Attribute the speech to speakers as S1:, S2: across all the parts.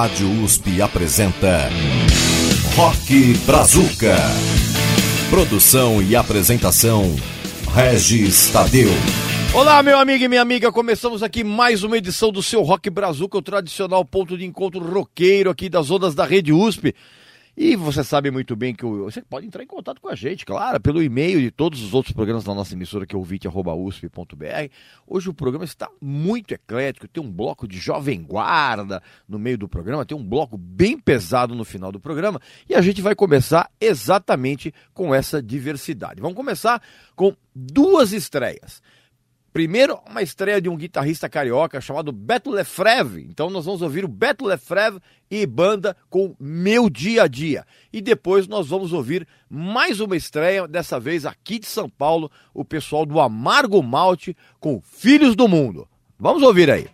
S1: Rádio USP apresenta Rock Brazuca. Produção e apresentação Regis Tadeu.
S2: Olá, meu amigo e minha amiga, começamos aqui mais uma edição do seu Rock Brazuca, o tradicional ponto de encontro roqueiro aqui das ondas da Rede USP. E você sabe muito bem que você pode entrar em contato com a gente, claro, pelo e-mail de todos os outros programas da nossa emissora, que é ouvinte.usp.br. Hoje o programa está muito eclético, tem um bloco de jovem guarda no meio do programa, tem um bloco bem pesado no final do programa, e a gente vai começar exatamente com essa diversidade. Vamos começar com duas estreias. Primeiro, uma estreia de um guitarrista carioca chamado Beto Lefreve. Então nós vamos ouvir o Beto Lefreve e banda com Meu Dia a Dia. E depois nós vamos ouvir mais uma estreia, dessa vez aqui de São Paulo, o pessoal do Amargo Malte com Filhos do Mundo. Vamos ouvir aí.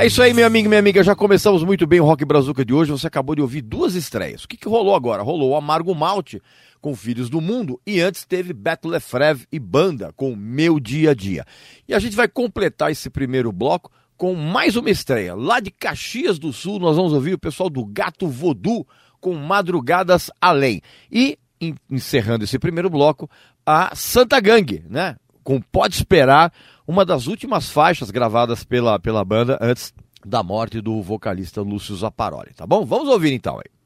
S3: É isso aí, meu amigo minha amiga. Já começamos muito bem o Rock Brazuca de hoje. Você acabou de ouvir duas estreias. O que, que rolou agora? Rolou o Amargo Malte com Filhos do Mundo e antes teve Beto Lefreve e Banda com Meu Dia a Dia. E a gente vai completar esse primeiro bloco com mais uma estreia. Lá de Caxias do Sul, nós vamos ouvir o pessoal do Gato Voodoo com Madrugadas Além. E, encerrando esse primeiro bloco, a Santa Gangue, né? Com Pode Esperar, uma das últimas faixas gravadas pela, pela banda antes da morte do vocalista Lúcio Zaparoli, tá bom? Vamos ouvir então aí.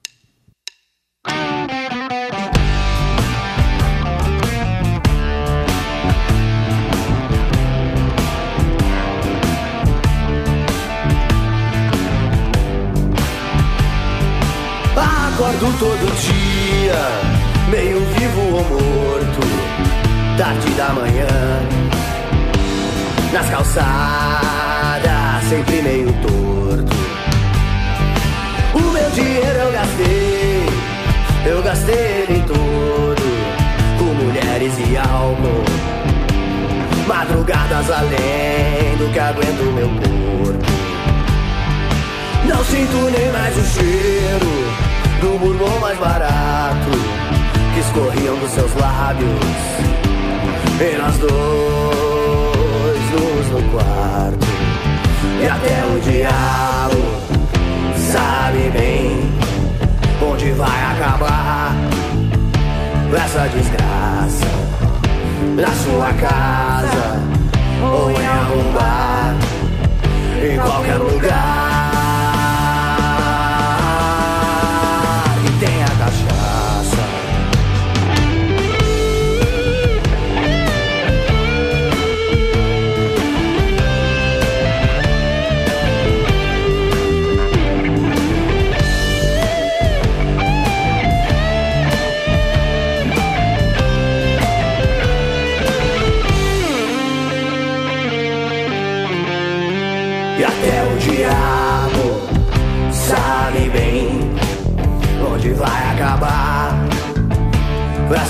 S4: Acordo todo dia, meio vivo ou morto, tarde da manhã nas calçadas, sempre meio torto. O meu dinheiro eu gastei, eu gastei ele todo, com mulheres e álcool. Madrugadas além do que aguento meu corpo. Não sinto nem mais o cheiro do bourbon mais barato que escorriam dos seus lábios. E nós dois luz no quarto. E até o diabo sabe bem Onde vai acabar essa desgraça Na sua casa ou em algum bar Em qualquer lugar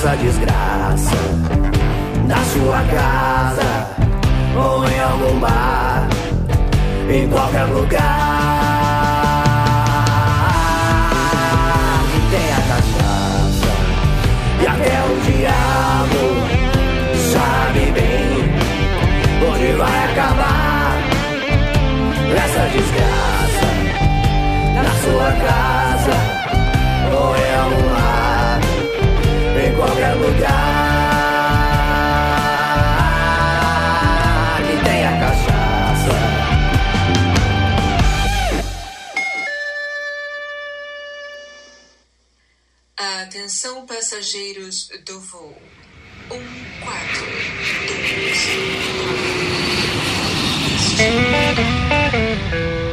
S4: essa desgraça na sua casa ou em algum bar, em qualquer lugar. Que tenha cachaça e até o diabo sabe bem onde vai acabar essa desgraça na sua casa ou em algum bar qualquer lugar que tenha cachaça.
S5: Atenção passageiros do voo. Um, quatro, dois,
S3: E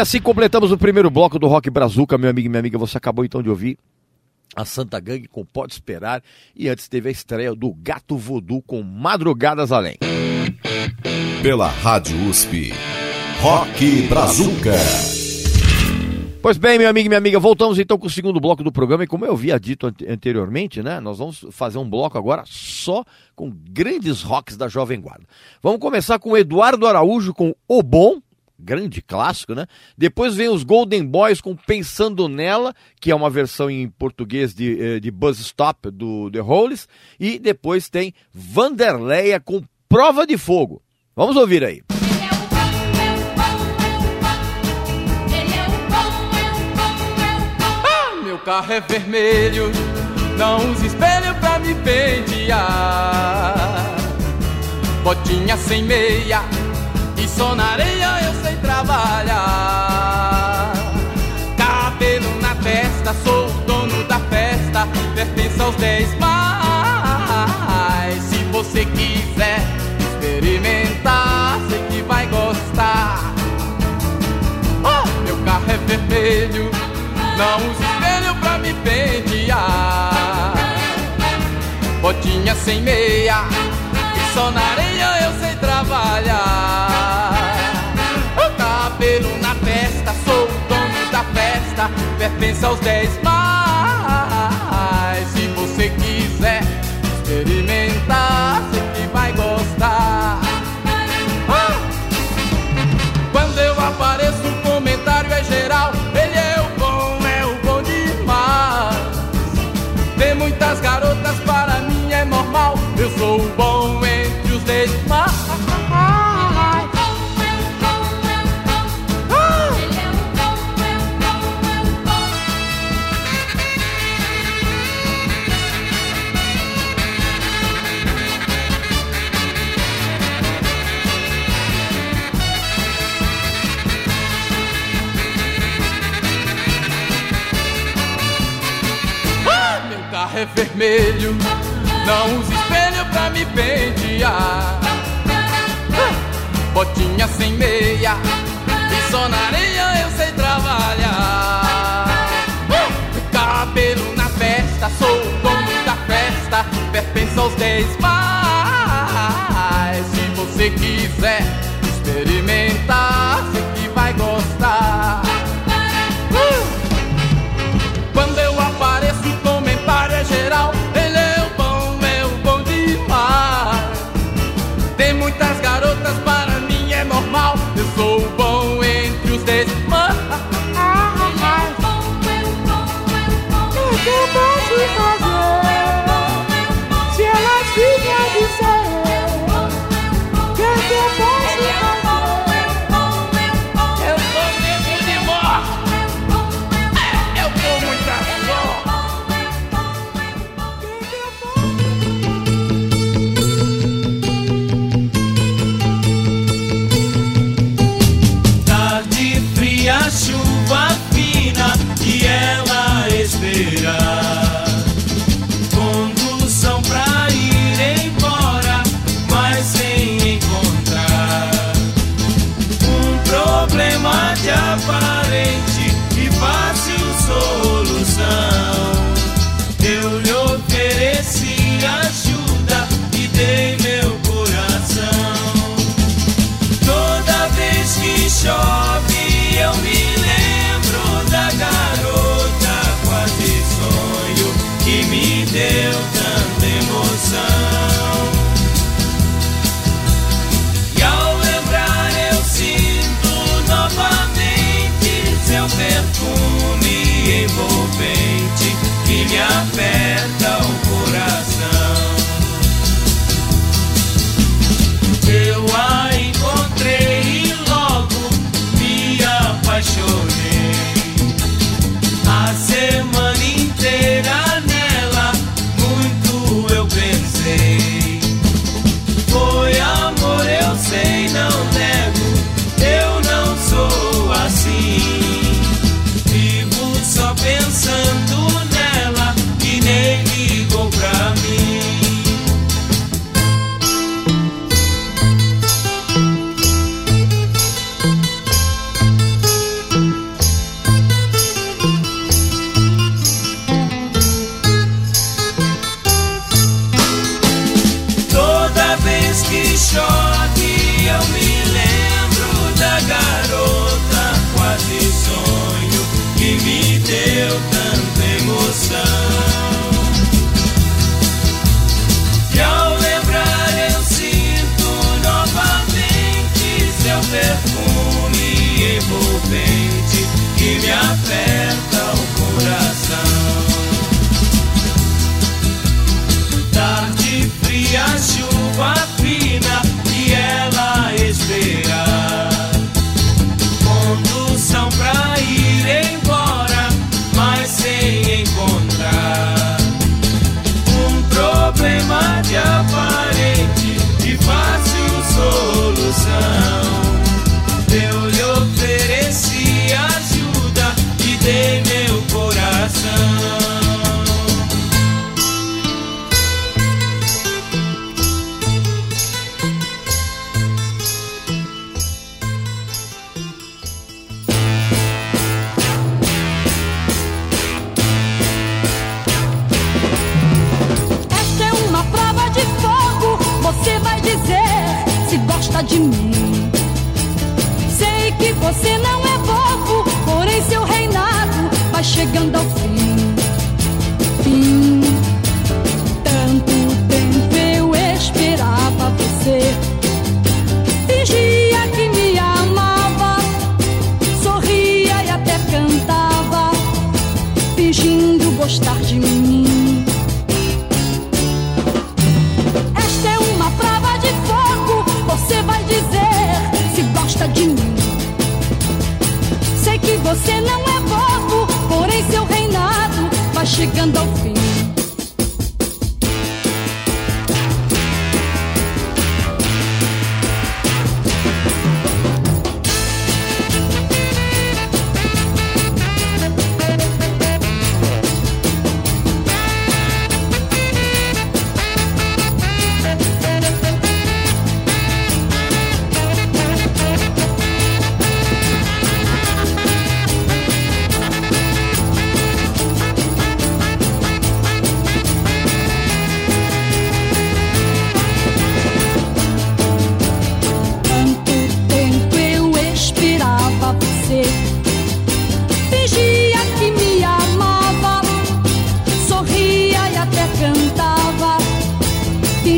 S3: assim completamos o primeiro bloco do Rock Brazuca, meu amigo e minha amiga. Você acabou então de ouvir a Santa Gangue com Pode Esperar. E antes teve a estreia do Gato Voodoo com Madrugadas Além.
S1: Pela Rádio USP. Rock Brazuca.
S3: Pois bem, meu amigo e minha amiga, voltamos então com o segundo bloco do programa. E como eu havia dito ante- anteriormente, né? Nós vamos fazer um bloco agora só com grandes rocks da Jovem Guarda. Vamos começar com o Eduardo Araújo com O Bom, grande clássico, né? Depois vem os Golden Boys com Pensando Nela, que é uma versão em português de, eh, de Buzz Stop do The Hollies. E depois tem Vanderleia com Prova de Fogo. Vamos ouvir aí.
S6: Bom.
S7: Meu carro é vermelho, não usa espelho pra me pentear. Botinha sem meia e só na areia eu sei trabalhar. Cabelo na testa, sou o dono da festa, pertence aos dez mais. Se você quiser experimentar, sei que vai gostar. Oh, meu carro é vermelho, não uso espelho pra me pentear. Botinha sem meia, e só na areia eu pertence aos dez mais. Vermelho, não uso espelho pra me pentear. Botinha sem meia, e só na areia eu sei trabalhar. Cabelo na festa, sou o dono da festa, pertence aos dez mais. Se você quiser experimentar,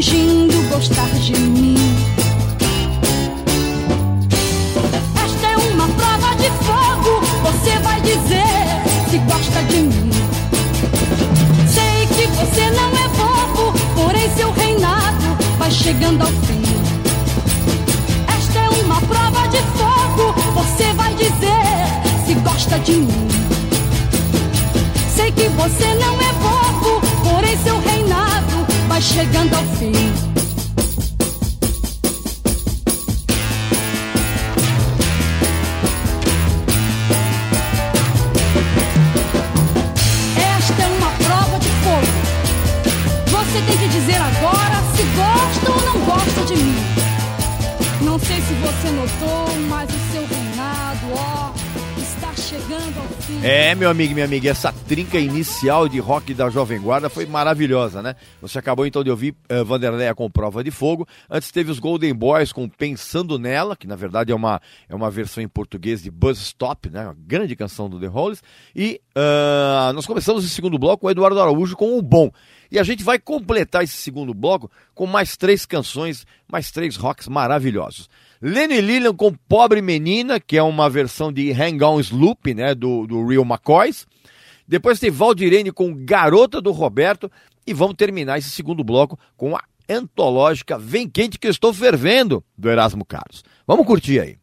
S6: fingindo gostar de mim. Esta é uma prova de fogo. Você vai dizer se gosta de mim. Sei que você não é bobo, porém seu reinado vai chegando ao fim. Esta é uma prova de fogo. Você vai dizer se gosta de mim. Sei que você não é chegando ao fim. Esta é uma prova de fogo. Você tem que dizer agora se gosta ou não gosta de mim. Não sei se você notou,
S3: É, meu amigo minha amiga, essa trinca inicial de rock da Jovem Guarda foi maravilhosa, né? Você acabou então de ouvir uh, Vanderleia com Prova de Fogo. Antes teve os Golden Boys com Pensando Nela, que na verdade é uma, é uma versão em português de Buzz Stop, né? Uma grande canção do The Hollies. E uh, nós começamos o segundo bloco com Eduardo Araújo com o Bom. E a gente vai completar esse segundo bloco com mais três canções, mais três rocks maravilhosos. Lenny Lillian com Pobre Menina, que é uma versão de Hang On Sloop, né, do, do Real McCoys. Depois tem Valdirene com Garota do Roberto. E vamos terminar esse segundo bloco com a antológica Vem Quente que estou fervendo, do Erasmo Carlos. Vamos curtir aí.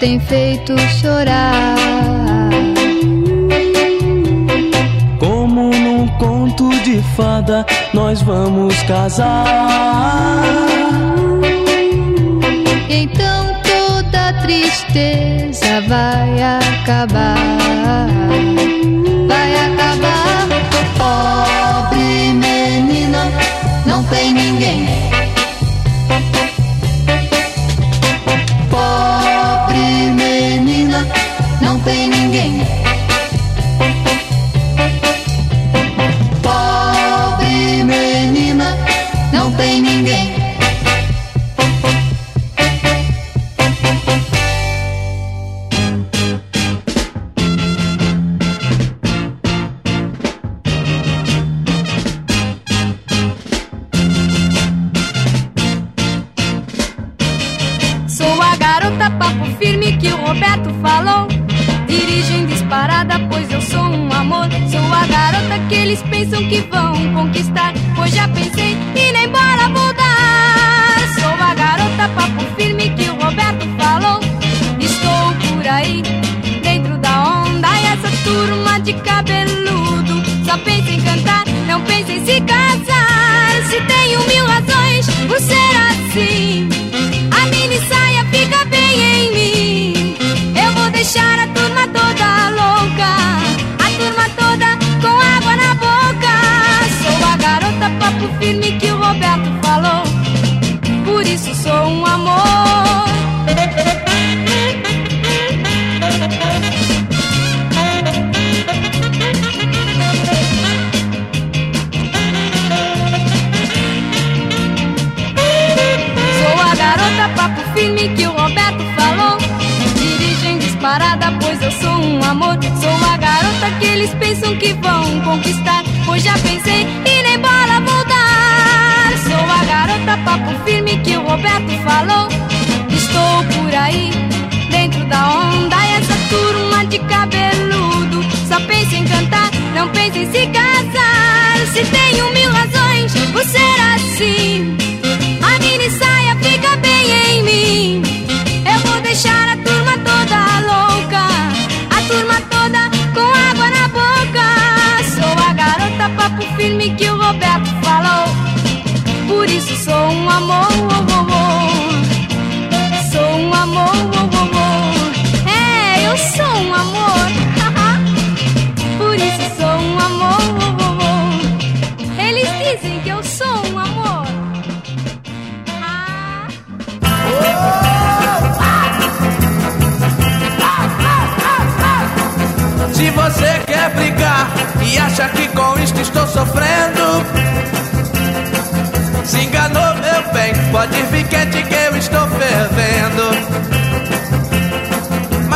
S4: Tem
S8: feito chorar.
S9: Como num conto de fada, nós vamos casar.
S8: Então toda tristeza vai acabar.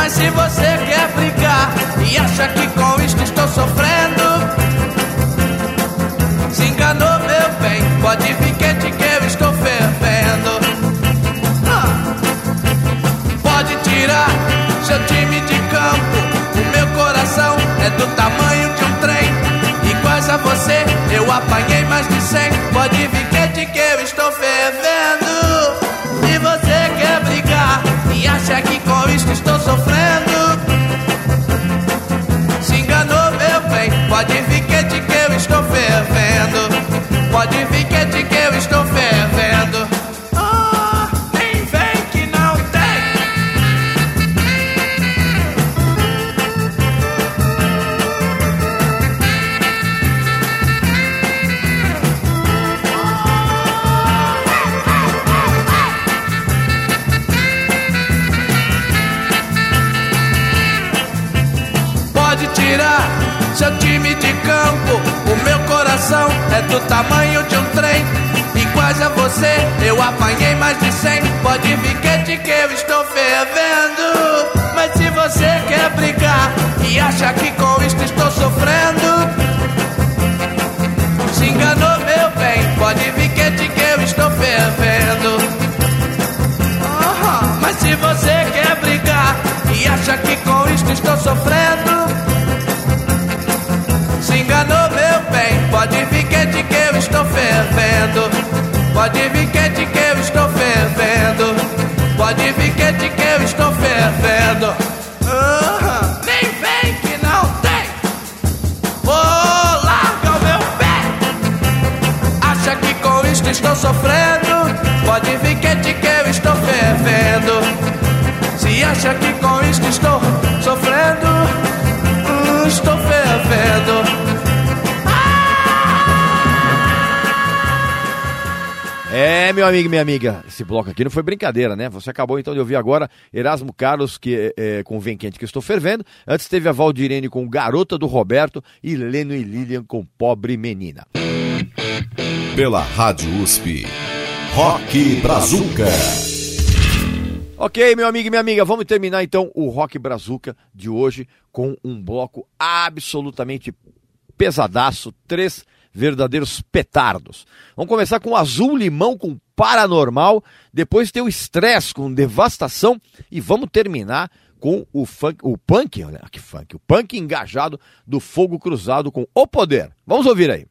S10: Mas se você quer brigar e acha que com isto estou sofrendo, se enganou, meu bem. Pode vir quente que eu estou fervendo. Ah. Pode tirar seu time de campo. O meu coração é do tamanho de um trem. Iguais a você, eu apanhei mais de cem. Pode vir quente que eu estou fervendo. Se você quer brigar acha que com isto estou sofrendo, se enganou, meu bem. Pode vir quente que eu estou fervendo. Pode vir quente que eu estou seu time de campo. O meu coração é do tamanho de um trem. Iguais a você, eu apanhei mais de cem. Pode vir quente que eu estou fervendo. Mas se você quer brigar e acha que com isto estou sofrendo, se enganou, meu bem. Pode vir quente que eu estou fervendo. Mas se você quer brigar e acha que com isto estou sofrendo, Pode vir quente que eu estou fervendo. Pode vir quente que eu estou fervendo. Ah, nem vem que não tem. Vou largar o meu pé. Acha que com isto estou sofrendo? Pode vir quente que eu estou fervendo. Se acha que com isto estou
S3: É, meu amigo e minha amiga, esse bloco aqui não foi brincadeira, né? Você acabou então de ouvir agora Erasmo Carlos que, é, com Vem Quente que Estou Fervendo. Antes teve a Valdirene com Garota do Roberto e Leno e Lilian com Pobre Menina.
S1: Pela Rádio USP. Rock Brazuca.
S3: Ok, meu amigo e minha amiga, vamos terminar então o Rock Brazuca de hoje com um bloco absolutamente pesadaço, três verdadeiros petardos. Vamos começar com Azul Limão com Paranormal, depois tem o Estresse com Devastação e vamos terminar com o funk, o punk, olha que funk, o punk engajado do Fogo Cruzado com O Poder. Vamos ouvir aí.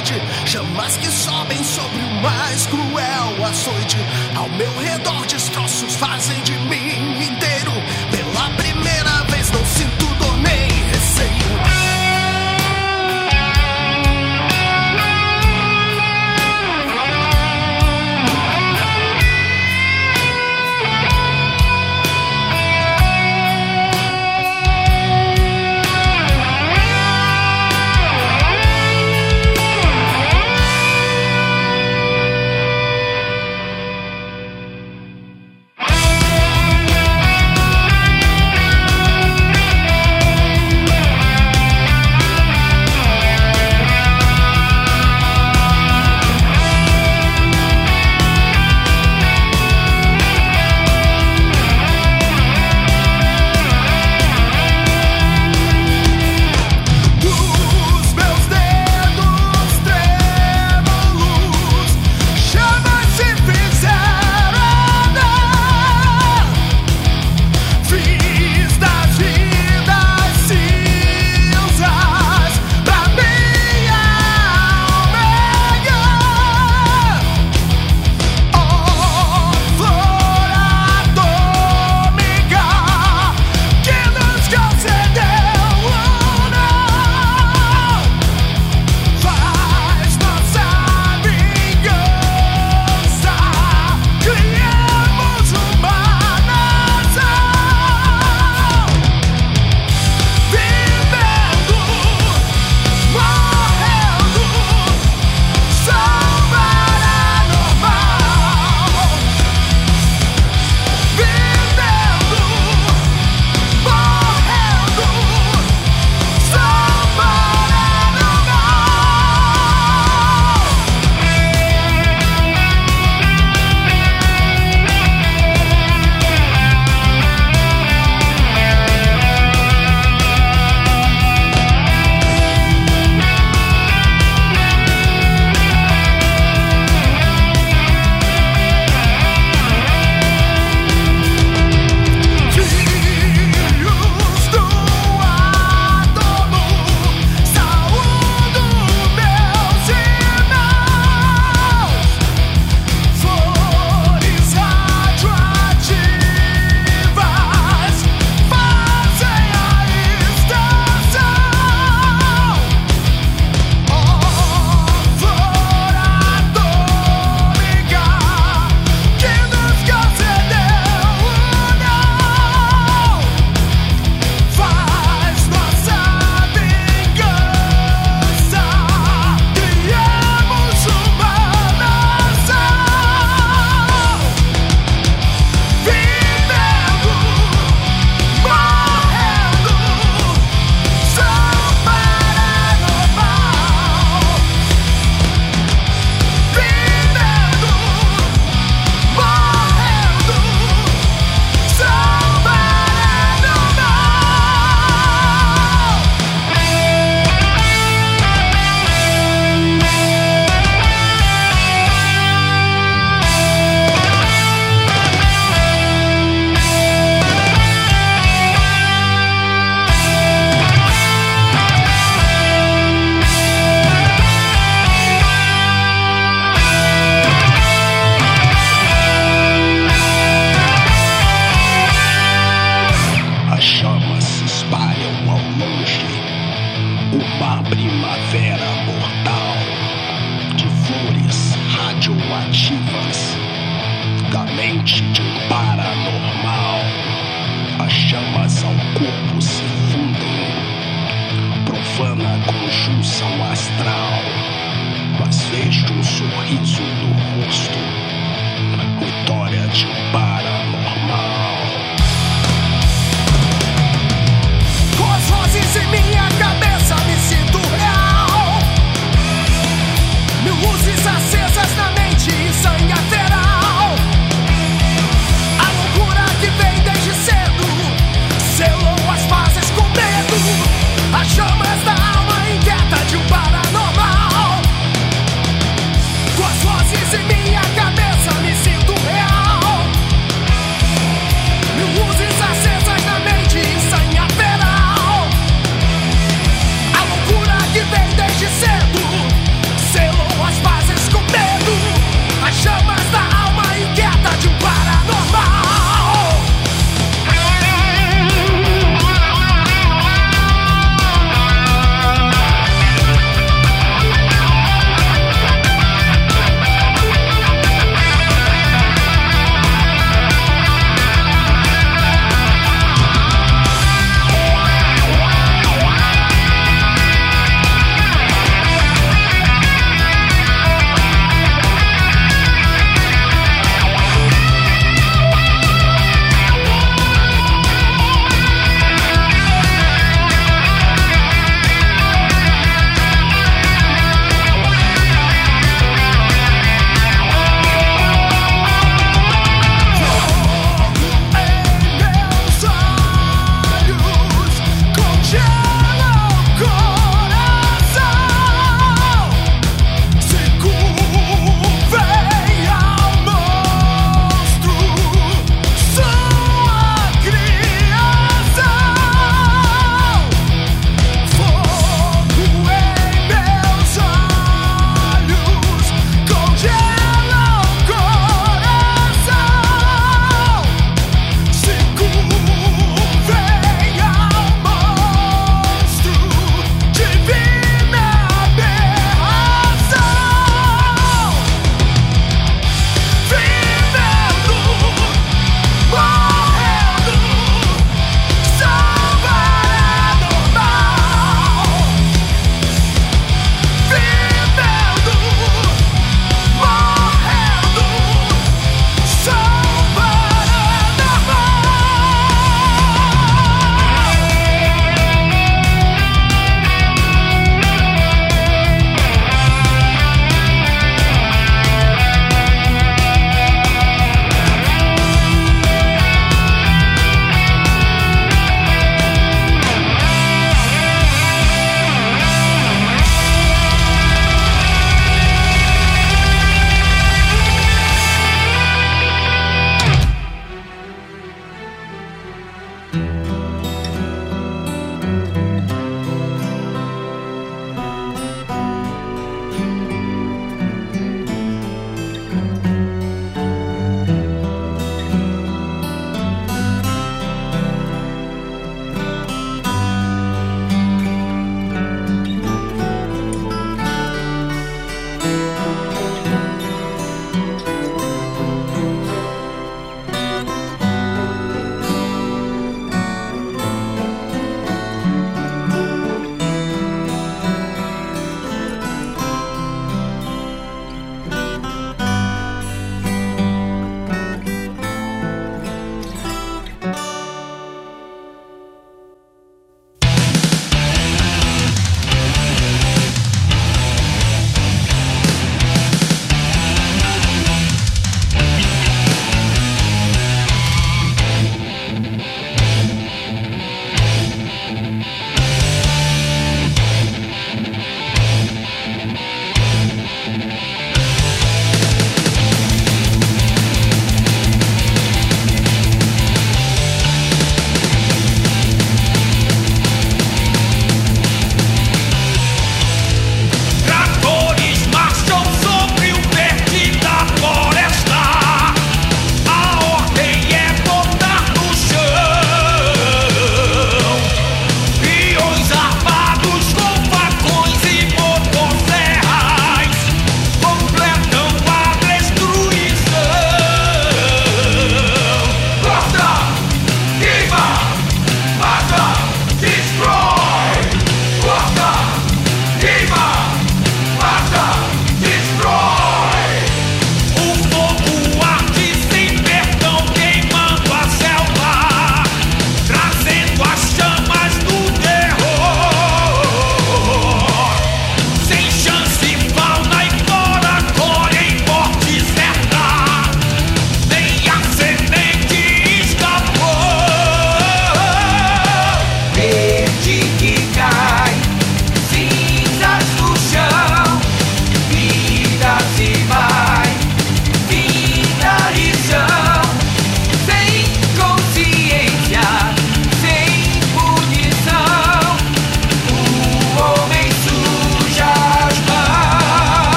S11: Noite. Chamas que sobem sobre o mais cruel açoite. Ao meu redor, destroços fazem de mim inteiro.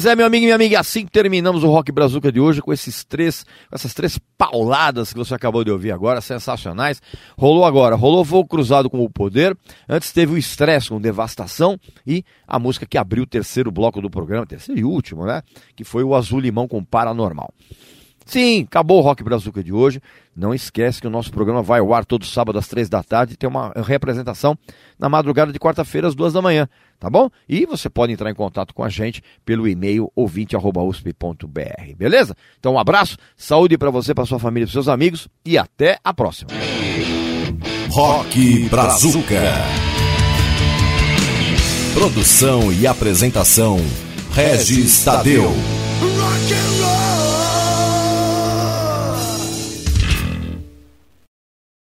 S3: Pois é, meu amigo e minha amiga, assim terminamos o Rock Brazuca de hoje com esses três, essas três pauladas que você acabou de ouvir agora, sensacionais. Rolou agora, rolou Voo Cruzado com o Poder, antes teve o Estresse com Devastação e a música que abriu o terceiro bloco do programa, terceiro e último, né? Que foi o Azul Limão com Paranormal. Sim, acabou o Rock Brazuca de hoje. Não esquece que o nosso programa vai ao ar todo sábado às três da tarde e tem uma representação na madrugada de quarta-feira às duas da manhã, tá bom? E você pode entrar em contato com a gente pelo e-mail ouvinte@usp.br, beleza? Então um abraço, saúde para você, para sua família, para seus amigos e até a próxima.
S1: Rock Brazuca. Produção e apresentação: Regis Tadeu.